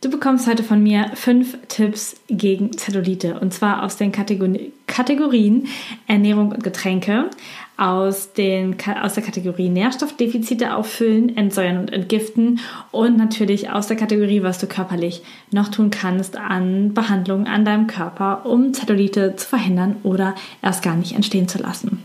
Du bekommst heute von mir fünf Tipps gegen Zellulite und zwar aus den Kategorien Ernährung und Getränke, aus, den, aus der Kategorie Nährstoffdefizite auffüllen, entsäuern und entgiften und natürlich aus der Kategorie, was du körperlich noch tun kannst an Behandlungen an deinem Körper, um Zellulite zu verhindern oder erst gar nicht entstehen zu lassen.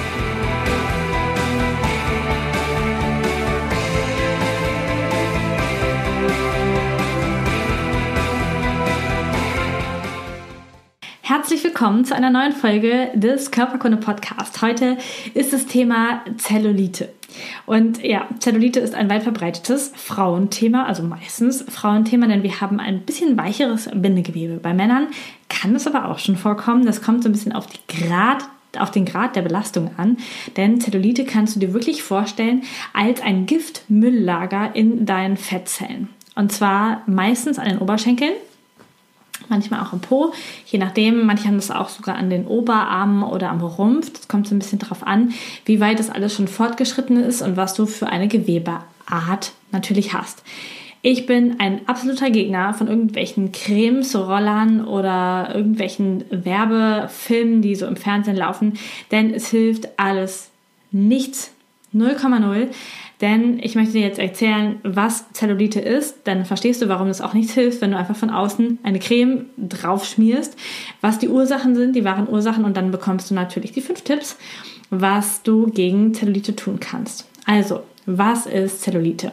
Herzlich willkommen zu einer neuen Folge des Körperkunde Podcast. Heute ist das Thema Zellulite. Und ja, Zellulite ist ein weit verbreitetes Frauenthema, also meistens Frauenthema, denn wir haben ein bisschen weicheres Bindegewebe. Bei Männern kann es aber auch schon vorkommen. Das kommt so ein bisschen auf die Grad auf den Grad der Belastung an, denn Zellulite kannst du dir wirklich vorstellen als ein Giftmülllager in deinen Fettzellen. Und zwar meistens an den Oberschenkeln, manchmal auch im Po, je nachdem. Manche haben das auch sogar an den Oberarmen oder am Rumpf. Das kommt so ein bisschen darauf an, wie weit das alles schon fortgeschritten ist und was du für eine Gewebeart natürlich hast. Ich bin ein absoluter Gegner von irgendwelchen Cremes, Rollern oder irgendwelchen Werbefilmen, die so im Fernsehen laufen, denn es hilft alles nichts 0,0. Denn ich möchte dir jetzt erzählen, was Zellulite ist. Dann verstehst du, warum es auch nichts hilft, wenn du einfach von außen eine Creme drauf schmierst, was die Ursachen sind, die wahren Ursachen. Und dann bekommst du natürlich die fünf Tipps, was du gegen Zellulite tun kannst. Also, was ist Zellulite?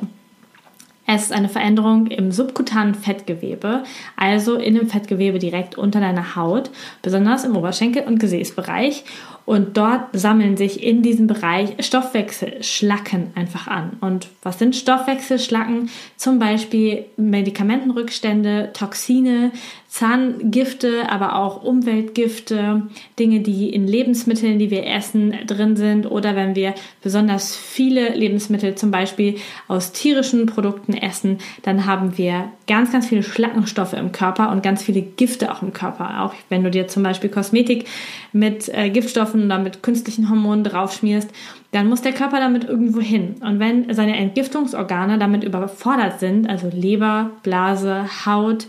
Es ist eine Veränderung im subkutanen Fettgewebe, also in dem Fettgewebe direkt unter deiner Haut, besonders im Oberschenkel- und Gesäßbereich. Und dort sammeln sich in diesem Bereich Stoffwechselschlacken einfach an. Und was sind Stoffwechselschlacken? Zum Beispiel Medikamentenrückstände, Toxine, Zahngifte, aber auch Umweltgifte, Dinge, die in Lebensmitteln, die wir essen, drin sind oder wenn wir besonders viele Lebensmittel zum Beispiel aus tierischen Produkten essen, dann haben wir ganz, ganz viele Schlackenstoffe im Körper und ganz viele Gifte auch im Körper. Auch wenn du dir zum Beispiel Kosmetik mit äh, Giftstoffen oder mit künstlichen Hormonen draufschmierst, dann muss der Körper damit irgendwo hin. Und wenn seine Entgiftungsorgane damit überfordert sind, also Leber, Blase, Haut,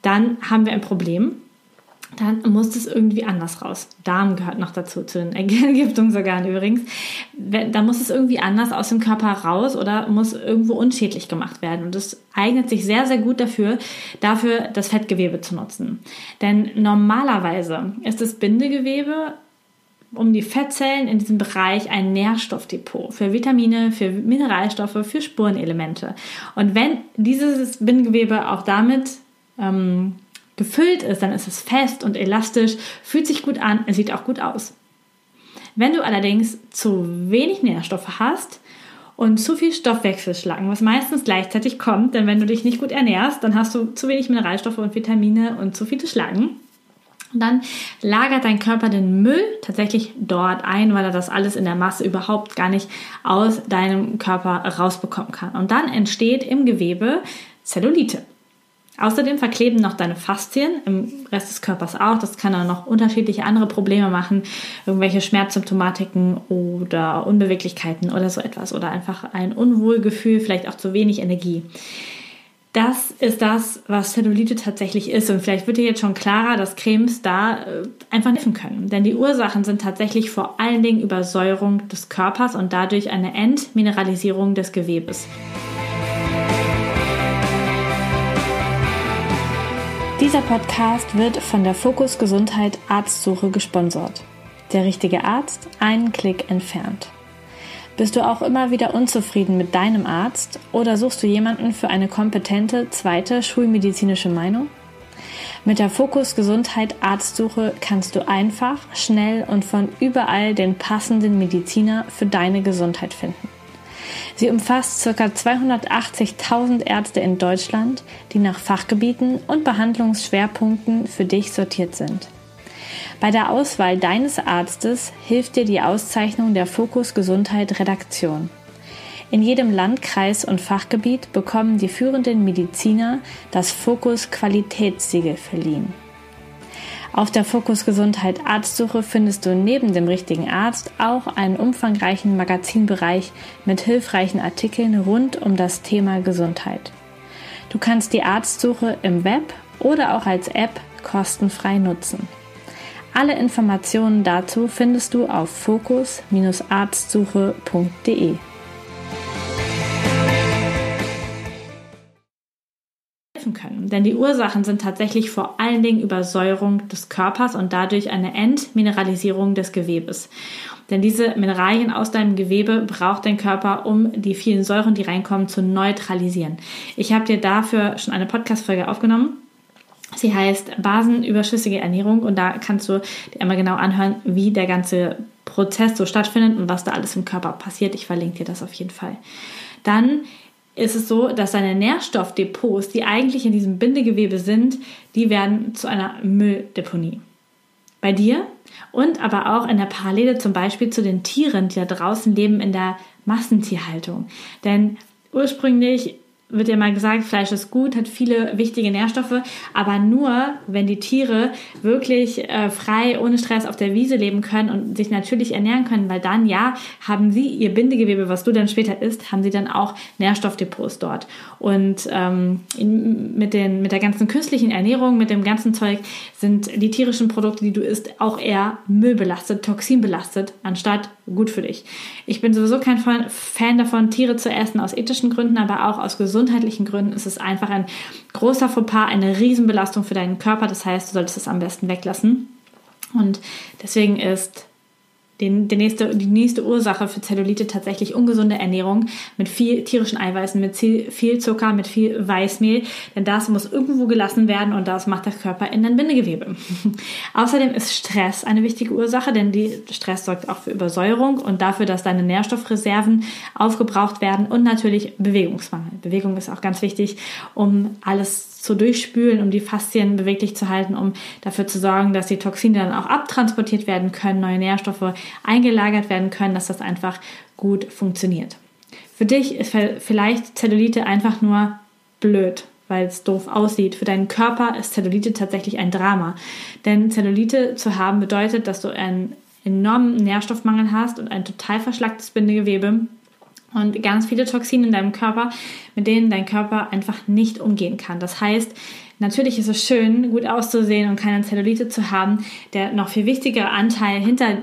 dann haben wir ein Problem. Dann muss es irgendwie anders raus. Darm gehört noch dazu, zu den Entgiftungsorganen übrigens. Da muss es irgendwie anders aus dem Körper raus oder muss irgendwo unschädlich gemacht werden. Und das eignet sich sehr, sehr gut dafür, dafür das Fettgewebe zu nutzen. Denn normalerweise ist das Bindegewebe um die Fettzellen in diesem Bereich ein Nährstoffdepot für Vitamine, für Mineralstoffe, für Spurenelemente. Und wenn dieses Bindegewebe auch damit ähm, gefüllt ist, dann ist es fest und elastisch, fühlt sich gut an, sieht auch gut aus. Wenn du allerdings zu wenig Nährstoffe hast und zu viel Stoffwechselschlacken, was meistens gleichzeitig kommt, denn wenn du dich nicht gut ernährst, dann hast du zu wenig Mineralstoffe und Vitamine und zu viele Schlacken. Und dann lagert dein Körper den Müll tatsächlich dort ein, weil er das alles in der Masse überhaupt gar nicht aus deinem Körper rausbekommen kann. Und dann entsteht im Gewebe Zellulite. Außerdem verkleben noch deine Faszien, im Rest des Körpers auch. Das kann dann noch unterschiedliche andere Probleme machen, irgendwelche Schmerzsymptomatiken oder Unbeweglichkeiten oder so etwas oder einfach ein Unwohlgefühl, vielleicht auch zu wenig Energie. Das ist das, was Zellulite tatsächlich ist. Und vielleicht wird dir jetzt schon klarer, dass Cremes da äh, einfach helfen können. Denn die Ursachen sind tatsächlich vor allen Dingen Übersäuerung des Körpers und dadurch eine Entmineralisierung des Gewebes. Dieser Podcast wird von der Fokus Gesundheit Arztsuche gesponsert. Der richtige Arzt einen Klick entfernt. Bist du auch immer wieder unzufrieden mit deinem Arzt oder suchst du jemanden für eine kompetente zweite schulmedizinische Meinung? Mit der Fokus Gesundheit Arztsuche kannst du einfach, schnell und von überall den passenden Mediziner für deine Gesundheit finden. Sie umfasst ca. 280.000 Ärzte in Deutschland, die nach Fachgebieten und Behandlungsschwerpunkten für dich sortiert sind. Bei der Auswahl deines Arztes hilft dir die Auszeichnung der Fokus Gesundheit Redaktion. In jedem Landkreis und Fachgebiet bekommen die führenden Mediziner das Fokus Qualitätssiegel verliehen. Auf der Fokus Gesundheit Arztsuche findest du neben dem richtigen Arzt auch einen umfangreichen Magazinbereich mit hilfreichen Artikeln rund um das Thema Gesundheit. Du kannst die Arztsuche im Web oder auch als App kostenfrei nutzen. Alle Informationen dazu findest du auf fokus-arztsuche.de. können. Denn die Ursachen sind tatsächlich vor allen Dingen Übersäuerung des Körpers und dadurch eine Entmineralisierung des Gewebes. Denn diese Mineralien aus deinem Gewebe braucht dein Körper, um die vielen Säuren, die reinkommen, zu neutralisieren. Ich habe dir dafür schon eine Podcast-Folge aufgenommen. Sie heißt Basenüberschüssige Ernährung und da kannst du dir einmal genau anhören, wie der ganze Prozess so stattfindet und was da alles im Körper passiert. Ich verlinke dir das auf jeden Fall. Dann ist es so, dass deine Nährstoffdepots, die eigentlich in diesem Bindegewebe sind, die werden zu einer Mülldeponie. Bei dir und aber auch in der Parallele zum Beispiel zu den Tieren, die da draußen leben in der Massentierhaltung. Denn ursprünglich wird ja mal gesagt, Fleisch ist gut, hat viele wichtige Nährstoffe, aber nur, wenn die Tiere wirklich äh, frei, ohne Stress auf der Wiese leben können und sich natürlich ernähren können, weil dann, ja, haben sie ihr Bindegewebe, was du dann später isst, haben sie dann auch Nährstoffdepots dort. Und ähm, mit, den, mit der ganzen künstlichen Ernährung, mit dem ganzen Zeug, sind die tierischen Produkte, die du isst, auch eher müllbelastet, toxinbelastet, anstatt gut für dich. Ich bin sowieso kein Fan davon, Tiere zu essen, aus ethischen Gründen, aber auch aus gesundheitlichen Gründen ist es einfach ein großer Fauxpas, eine Riesenbelastung für deinen Körper. Das heißt, du solltest es am besten weglassen. Und deswegen ist den, die, nächste, die nächste Ursache für Zellulite tatsächlich ungesunde Ernährung mit viel tierischen Eiweißen, mit viel Zucker, mit viel Weißmehl. Denn das muss irgendwo gelassen werden und das macht der Körper in dein Bindegewebe. Außerdem ist Stress eine wichtige Ursache, denn die Stress sorgt auch für Übersäuerung und dafür, dass deine Nährstoffreserven aufgebraucht werden und natürlich Bewegungsmangel. Bewegung ist auch ganz wichtig, um alles zu durchspülen, um die Faszien beweglich zu halten, um dafür zu sorgen, dass die Toxine dann auch abtransportiert werden können, neue Nährstoffe eingelagert werden können, dass das einfach gut funktioniert. Für dich ist vielleicht Zellulite einfach nur blöd, weil es doof aussieht. Für deinen Körper ist Zellulite tatsächlich ein Drama. Denn Zellulite zu haben bedeutet, dass du einen enormen Nährstoffmangel hast und ein total verschlacktes Bindegewebe und ganz viele Toxine in deinem Körper, mit denen dein Körper einfach nicht umgehen kann. Das heißt, natürlich ist es schön, gut auszusehen und keine Zellulite zu haben. Der noch viel wichtigere Anteil hinter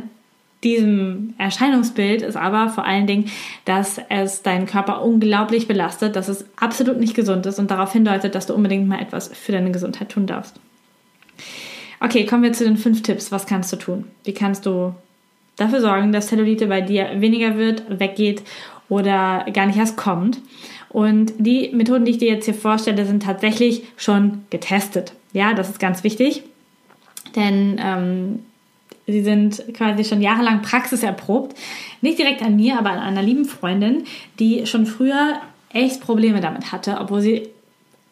diesem Erscheinungsbild ist aber vor allen Dingen, dass es deinen Körper unglaublich belastet, dass es absolut nicht gesund ist und darauf hindeutet, dass du unbedingt mal etwas für deine Gesundheit tun darfst. Okay, kommen wir zu den fünf Tipps. Was kannst du tun? Wie kannst du dafür sorgen, dass Zellulite bei dir weniger wird, weggeht oder gar nicht erst kommt. Und die Methoden, die ich dir jetzt hier vorstelle, sind tatsächlich schon getestet. Ja, das ist ganz wichtig, denn ähm, sie sind quasi schon jahrelang praxiserprobt. Nicht direkt an mir, aber an einer lieben Freundin, die schon früher echt Probleme damit hatte, obwohl sie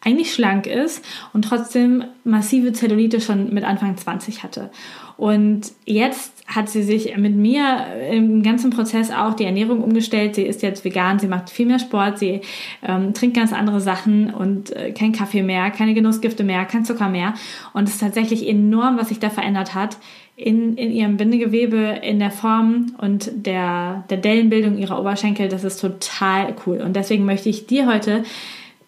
eigentlich schlank ist und trotzdem massive Zellulite schon mit Anfang 20 hatte. Und jetzt hat sie sich mit mir im ganzen Prozess auch die Ernährung umgestellt. Sie ist jetzt vegan, sie macht viel mehr Sport, sie ähm, trinkt ganz andere Sachen und äh, kein Kaffee mehr, keine Genussgifte mehr, kein Zucker mehr. Und es ist tatsächlich enorm, was sich da verändert hat in, in ihrem Bindegewebe, in der Form und der, der Dellenbildung ihrer Oberschenkel. Das ist total cool. Und deswegen möchte ich dir heute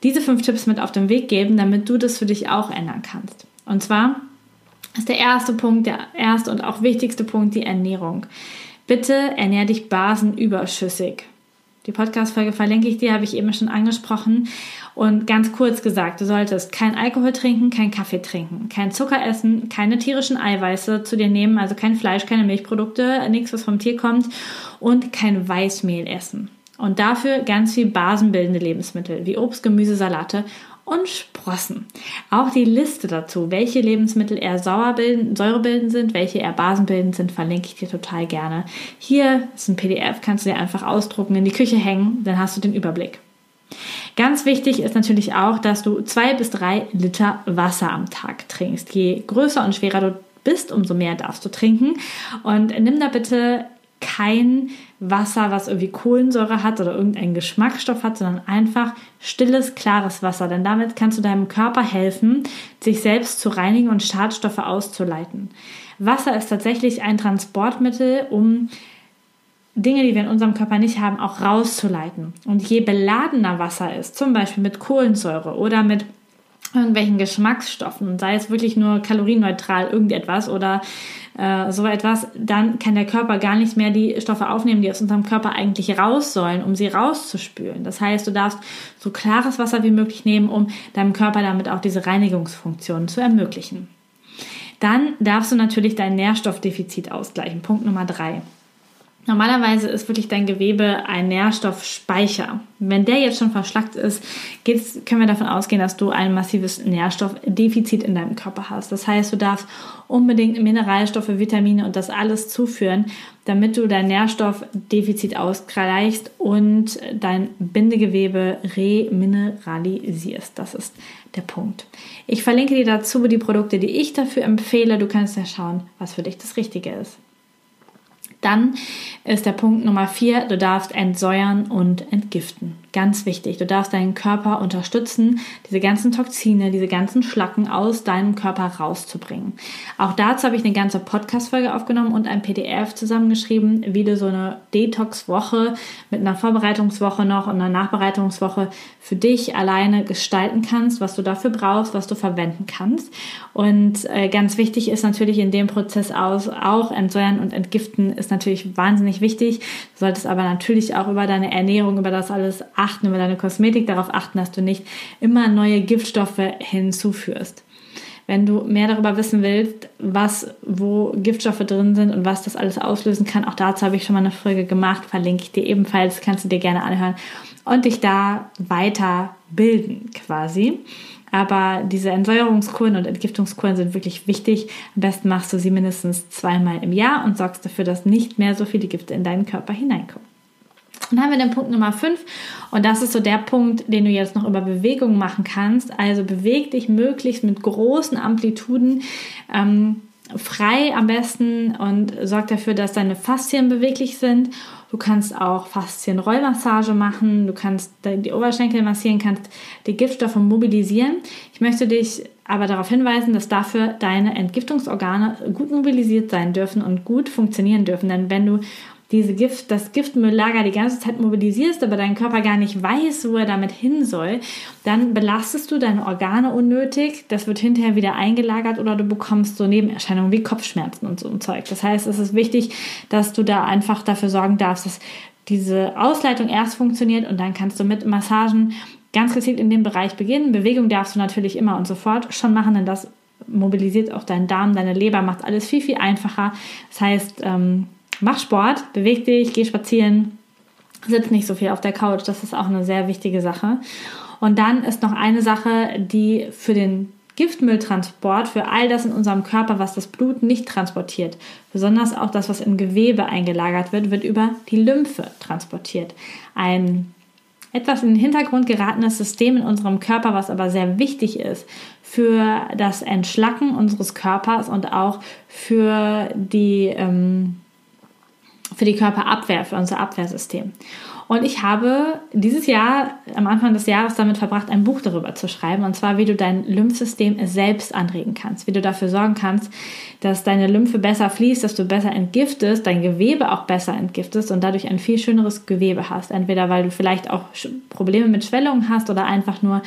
diese fünf Tipps mit auf den Weg geben, damit du das für dich auch ändern kannst. Und zwar ist der erste Punkt, der erste und auch wichtigste Punkt die Ernährung. Bitte ernähr dich basenüberschüssig. Die Podcast-Folge verlinke ich dir, habe ich eben schon angesprochen. Und ganz kurz gesagt, du solltest kein Alkohol trinken, kein Kaffee trinken, kein Zucker essen, keine tierischen Eiweiße zu dir nehmen, also kein Fleisch, keine Milchprodukte, nichts, was vom Tier kommt und kein Weißmehl essen. Und dafür ganz viel basenbildende Lebensmittel wie Obst, Gemüse, Salate und Sprossen. Auch die Liste dazu, welche Lebensmittel eher säurebildend sind, welche eher basenbildend sind, verlinke ich dir total gerne. Hier ist ein PDF, kannst du dir einfach ausdrucken, in die Küche hängen, dann hast du den Überblick. Ganz wichtig ist natürlich auch, dass du zwei bis drei Liter Wasser am Tag trinkst. Je größer und schwerer du bist, umso mehr darfst du trinken. Und nimm da bitte kein Wasser, was irgendwie Kohlensäure hat oder irgendeinen Geschmacksstoff hat, sondern einfach stilles, klares Wasser. Denn damit kannst du deinem Körper helfen, sich selbst zu reinigen und Schadstoffe auszuleiten. Wasser ist tatsächlich ein Transportmittel, um Dinge, die wir in unserem Körper nicht haben, auch rauszuleiten. Und je beladener Wasser ist, zum Beispiel mit Kohlensäure oder mit irgendwelchen Geschmacksstoffen, sei es wirklich nur kalorienneutral irgendetwas oder äh, so etwas, dann kann der Körper gar nicht mehr die Stoffe aufnehmen, die aus unserem Körper eigentlich raus sollen, um sie rauszuspülen. Das heißt, du darfst so klares Wasser wie möglich nehmen, um deinem Körper damit auch diese Reinigungsfunktion zu ermöglichen. Dann darfst du natürlich dein Nährstoffdefizit ausgleichen. Punkt Nummer drei. Normalerweise ist wirklich dein Gewebe ein Nährstoffspeicher. Wenn der jetzt schon verschlackt ist, können wir davon ausgehen, dass du ein massives Nährstoffdefizit in deinem Körper hast. Das heißt, du darfst unbedingt Mineralstoffe, Vitamine und das alles zuführen, damit du dein Nährstoffdefizit ausgleichst und dein Bindegewebe remineralisierst. Das ist der Punkt. Ich verlinke dir dazu die Produkte, die ich dafür empfehle. Du kannst ja schauen, was für dich das Richtige ist. Dann ist der Punkt Nummer vier, du darfst entsäuern und entgiften. Ganz wichtig, du darfst deinen Körper unterstützen, diese ganzen Toxine, diese ganzen Schlacken aus deinem Körper rauszubringen. Auch dazu habe ich eine ganze Podcast-Folge aufgenommen und ein PDF zusammengeschrieben, wie du so eine Detox-Woche mit einer Vorbereitungswoche noch und einer Nachbereitungswoche für dich alleine gestalten kannst, was du dafür brauchst, was du verwenden kannst. Und äh, ganz wichtig ist natürlich in dem Prozess aus, auch entsäuern und entgiften ist natürlich wahnsinnig wichtig. Du solltest aber natürlich auch über deine Ernährung, über das alles achten, über deine Kosmetik darauf achten, dass du nicht immer neue Giftstoffe hinzuführst. Wenn du mehr darüber wissen willst, was, wo Giftstoffe drin sind und was das alles auslösen kann, auch dazu habe ich schon mal eine Folge gemacht, verlinke ich dir ebenfalls, kannst du dir gerne anhören und dich da weiter bilden quasi. Aber diese Entsäuerungskuren und Entgiftungskuren sind wirklich wichtig. Am besten machst du sie mindestens zweimal im Jahr und sorgst dafür, dass nicht mehr so viele Gifte in deinen Körper hineinkommen. Dann haben wir den Punkt Nummer 5 und das ist so der Punkt, den du jetzt noch über Bewegung machen kannst. Also beweg dich möglichst mit großen Amplituden. Ähm, frei am besten und sorg dafür, dass deine Faszien beweglich sind. Du kannst auch Faszienrollmassage machen, du kannst die Oberschenkel massieren, kannst die Giftstoffe mobilisieren. Ich möchte dich aber darauf hinweisen, dass dafür deine Entgiftungsorgane gut mobilisiert sein dürfen und gut funktionieren dürfen. Denn wenn du diese Gift, das Giftmülllager die ganze Zeit mobilisierst, aber dein Körper gar nicht weiß, wo er damit hin soll, dann belastest du deine Organe unnötig. Das wird hinterher wieder eingelagert oder du bekommst so Nebenerscheinungen wie Kopfschmerzen und so ein Zeug. Das heißt, es ist wichtig, dass du da einfach dafür sorgen darfst, dass diese Ausleitung erst funktioniert und dann kannst du mit Massagen ganz gezielt in dem Bereich beginnen. Bewegung darfst du natürlich immer und sofort schon machen, denn das mobilisiert auch deinen Darm, deine Leber, macht alles viel, viel einfacher. Das heißt, ähm, mach Sport, beweg dich, geh spazieren, sitz nicht so viel auf der Couch. Das ist auch eine sehr wichtige Sache. Und dann ist noch eine Sache, die für den Giftmülltransport, für all das in unserem Körper, was das Blut nicht transportiert, besonders auch das, was im Gewebe eingelagert wird, wird über die Lymphe transportiert. Ein etwas in den Hintergrund geratenes System in unserem Körper, was aber sehr wichtig ist für das Entschlacken unseres Körpers und auch für die ähm, für die Körperabwehr, für unser Abwehrsystem. Und ich habe dieses Jahr, am Anfang des Jahres, damit verbracht, ein Buch darüber zu schreiben. Und zwar, wie du dein Lymphsystem selbst anregen kannst. Wie du dafür sorgen kannst, dass deine Lymphe besser fließt, dass du besser entgiftest, dein Gewebe auch besser entgiftest und dadurch ein viel schöneres Gewebe hast. Entweder weil du vielleicht auch Probleme mit Schwellungen hast oder einfach nur,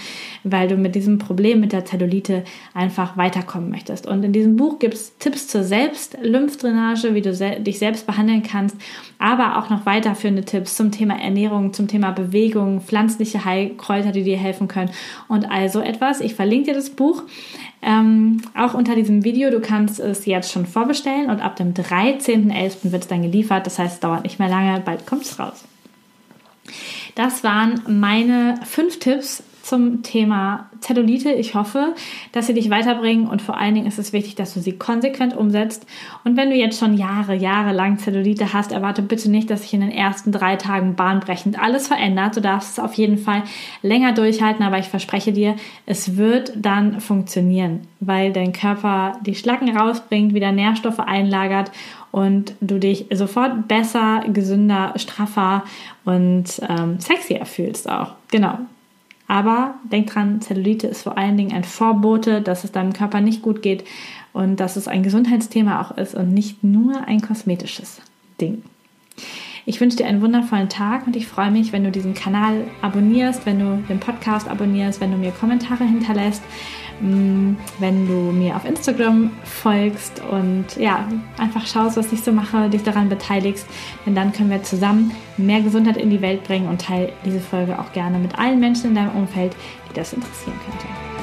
weil du mit diesem Problem mit der Zellulite einfach weiterkommen möchtest. Und in diesem Buch gibt es Tipps zur Selbstlymphdrainage, wie du dich selbst behandeln kannst, aber auch noch weiterführende Tipps zum Thema Ernährung Ernährung, zum Thema Bewegung, pflanzliche Heilkräuter, die dir helfen können und all so etwas. Ich verlinke dir das Buch ähm, auch unter diesem Video. Du kannst es jetzt schon vorbestellen und ab dem 13.11. wird es dann geliefert. Das heißt, es dauert nicht mehr lange, bald kommt es raus. Das waren meine fünf Tipps zum Thema Zellulite. Ich hoffe, dass sie dich weiterbringen und vor allen Dingen ist es wichtig, dass du sie konsequent umsetzt. Und wenn du jetzt schon Jahre, Jahre lang Zellulite hast, erwarte bitte nicht, dass sich in den ersten drei Tagen bahnbrechend alles verändert. Du darfst es auf jeden Fall länger durchhalten, aber ich verspreche dir, es wird dann funktionieren, weil dein Körper die Schlacken rausbringt, wieder Nährstoffe einlagert und du dich sofort besser, gesünder, straffer und ähm, sexier fühlst auch. Genau. Aber denk dran, Zellulite ist vor allen Dingen ein Vorbote, dass es deinem Körper nicht gut geht und dass es ein Gesundheitsthema auch ist und nicht nur ein kosmetisches Ding. Ich wünsche dir einen wundervollen Tag und ich freue mich, wenn du diesen Kanal abonnierst, wenn du den Podcast abonnierst, wenn du mir Kommentare hinterlässt, mm, wenn du mir auf Instagram folgst und ja, einfach schaust, was ich so mache, dich daran beteiligst, denn dann können wir zusammen mehr Gesundheit in die Welt bringen und teile diese Folge auch gerne mit allen Menschen in deinem Umfeld, die das interessieren könnte.